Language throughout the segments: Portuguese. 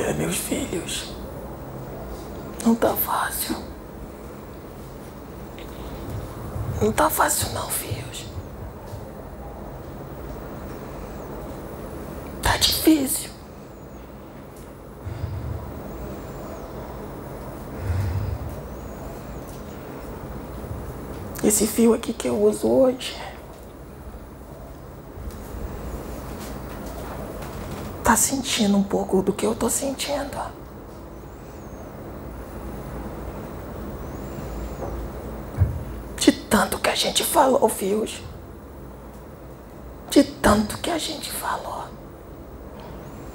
É, meus filhos. Não tá fácil. Não tá fácil não, filhos. Tá difícil. Esse fio aqui que eu uso hoje tá sentindo um pouco do que eu tô sentindo. De tanto que a gente falou, fios. De tanto que a gente falou.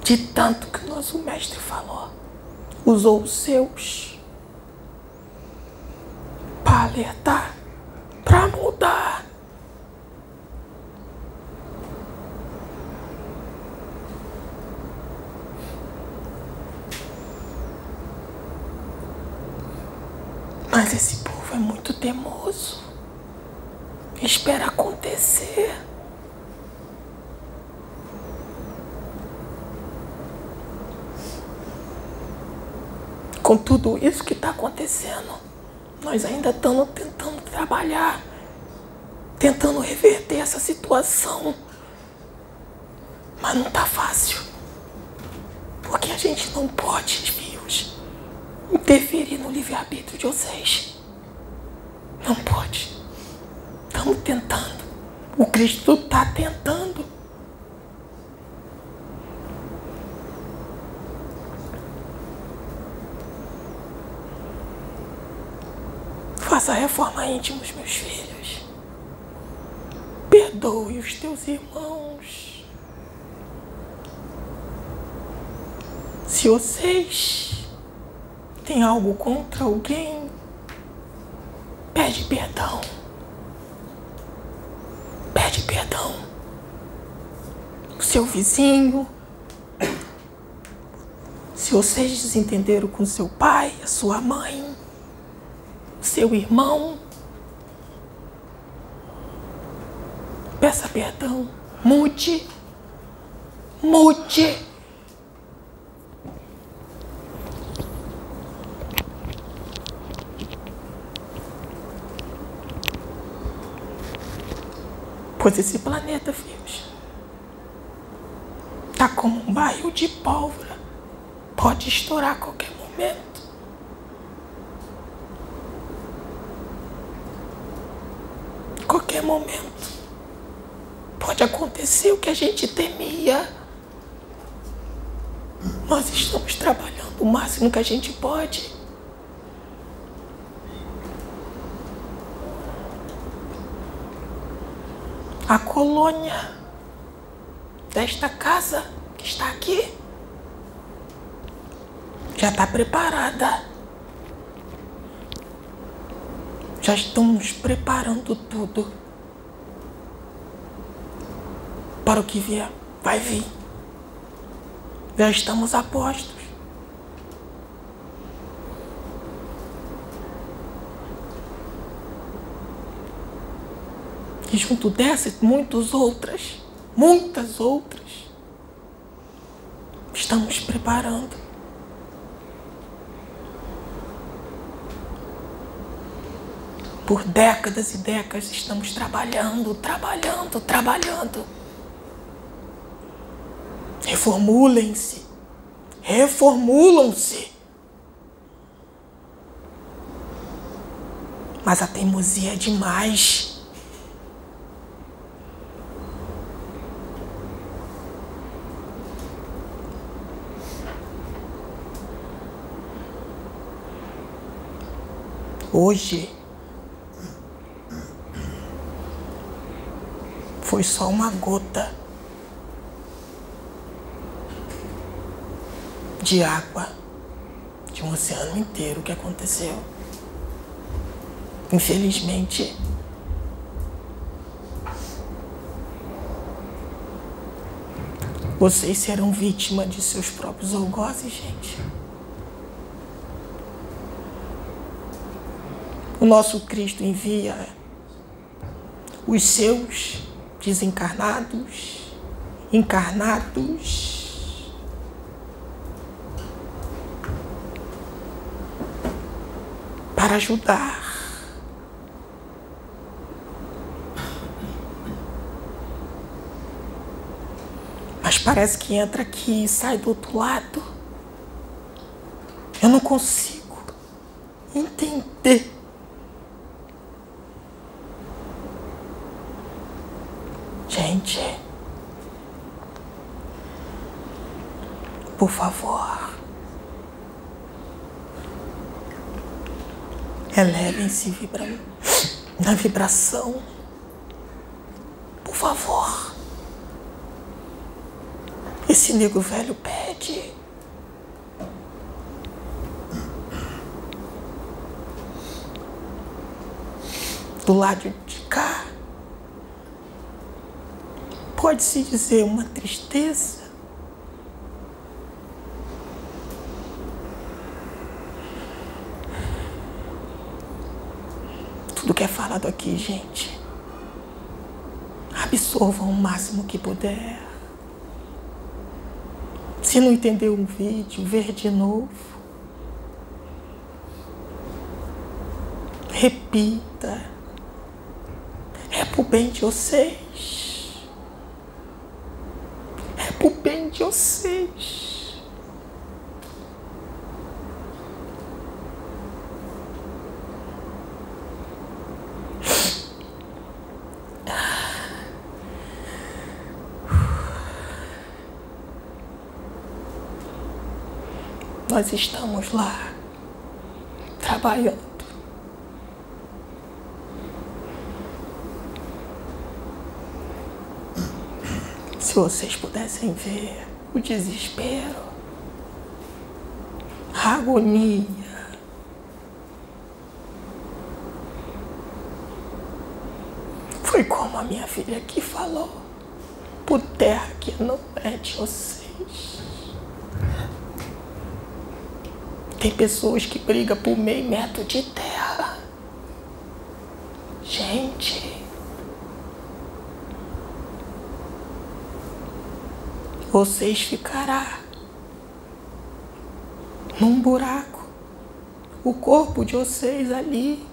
De tanto que o nosso mestre falou. Usou os seus para alertar, para mudar. Mas esse povo é muito teimoso. Espera acontecer. Com tudo isso que está acontecendo, nós ainda estamos tentando trabalhar, tentando reverter essa situação. Mas não está fácil. Porque a gente não pode, interferir no livre-arbítrio de vocês. Não pode. Estamos tentando. O Cristo está tentando. Faça reforma íntima, meus filhos. Perdoe os teus irmãos. Se vocês têm algo contra alguém, pede perdão. Pede perdão. O seu vizinho. Se vocês desentenderam com seu pai, a sua mãe, seu irmão, peça perdão. Mude. Mude. Pois esse planeta, filhos, tá como um barril de pólvora. Pode estourar a qualquer momento. Qualquer momento. Pode acontecer o que a gente temia. Nós estamos trabalhando o máximo que a gente pode. A colônia desta casa que está aqui já está preparada. Já estamos preparando tudo para o que vier. Vai vir. Já estamos a postos. E junto dessas, muitas outras, muitas outras, estamos preparando. Por décadas e décadas estamos trabalhando, trabalhando, trabalhando. Reformulem-se. Reformulam-se. Mas a teimosia é demais. Hoje foi só uma gota de água de um oceano inteiro que aconteceu. Infelizmente, vocês serão vítima de seus próprios algozes, gente. O nosso Cristo envia os seus desencarnados, encarnados, para ajudar. Mas parece que entra aqui e sai do outro lado. Eu não consigo entender. Por favor, elevem-se vibra na vibração. Por favor. Esse nego velho pede. Do lado de cá, pode-se dizer uma tristeza. Tudo que é falado aqui, gente, absorvam o máximo que puder. Se não entendeu um vídeo, ver de novo. Repita. É pro bem de vocês. É pro bem de vocês. Nós estamos lá trabalhando. Se vocês pudessem ver o desespero, a agonia, foi como a minha filha aqui falou, por terra que não é de vocês. Tem pessoas que brigam por meio metro de terra. Gente. Vocês ficará num buraco. O corpo de vocês ali.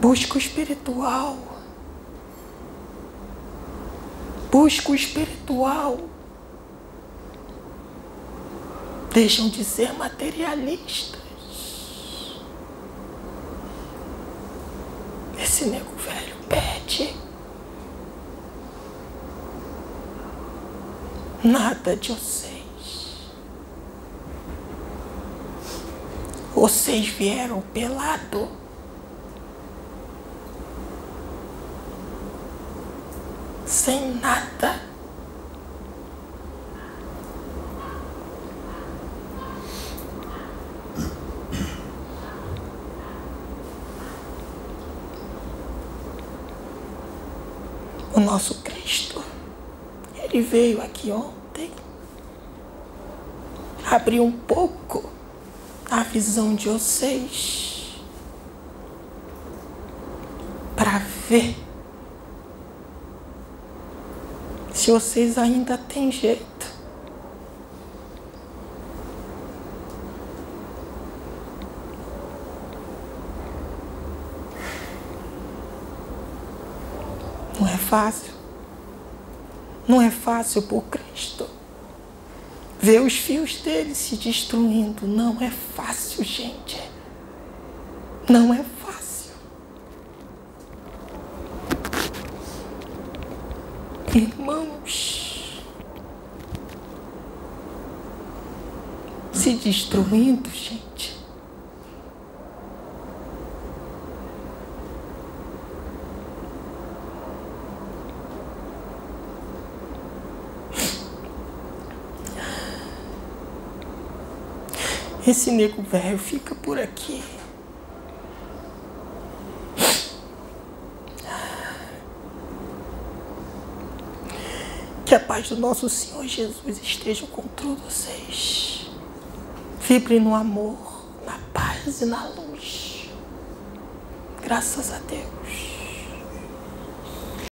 Busca o espiritual. Busca o espiritual. Deixam de ser materialistas. Esse nego velho pede. Nada de vocês. Vocês vieram pelado. Sem nada. O nosso Cristo. Ele veio aqui ontem, abriu um pouco a visão de vocês para ver se vocês ainda têm jeito. Não é fácil. Não é fácil por Cristo. Ver os fios dele se destruindo. Não é fácil, gente. Não é fácil. Irmãos, se destruindo, gente. Esse nego velho fica por aqui. Que a paz do nosso Senhor Jesus esteja com todos vocês. Vibre no amor, na paz e na luz. Graças a Deus.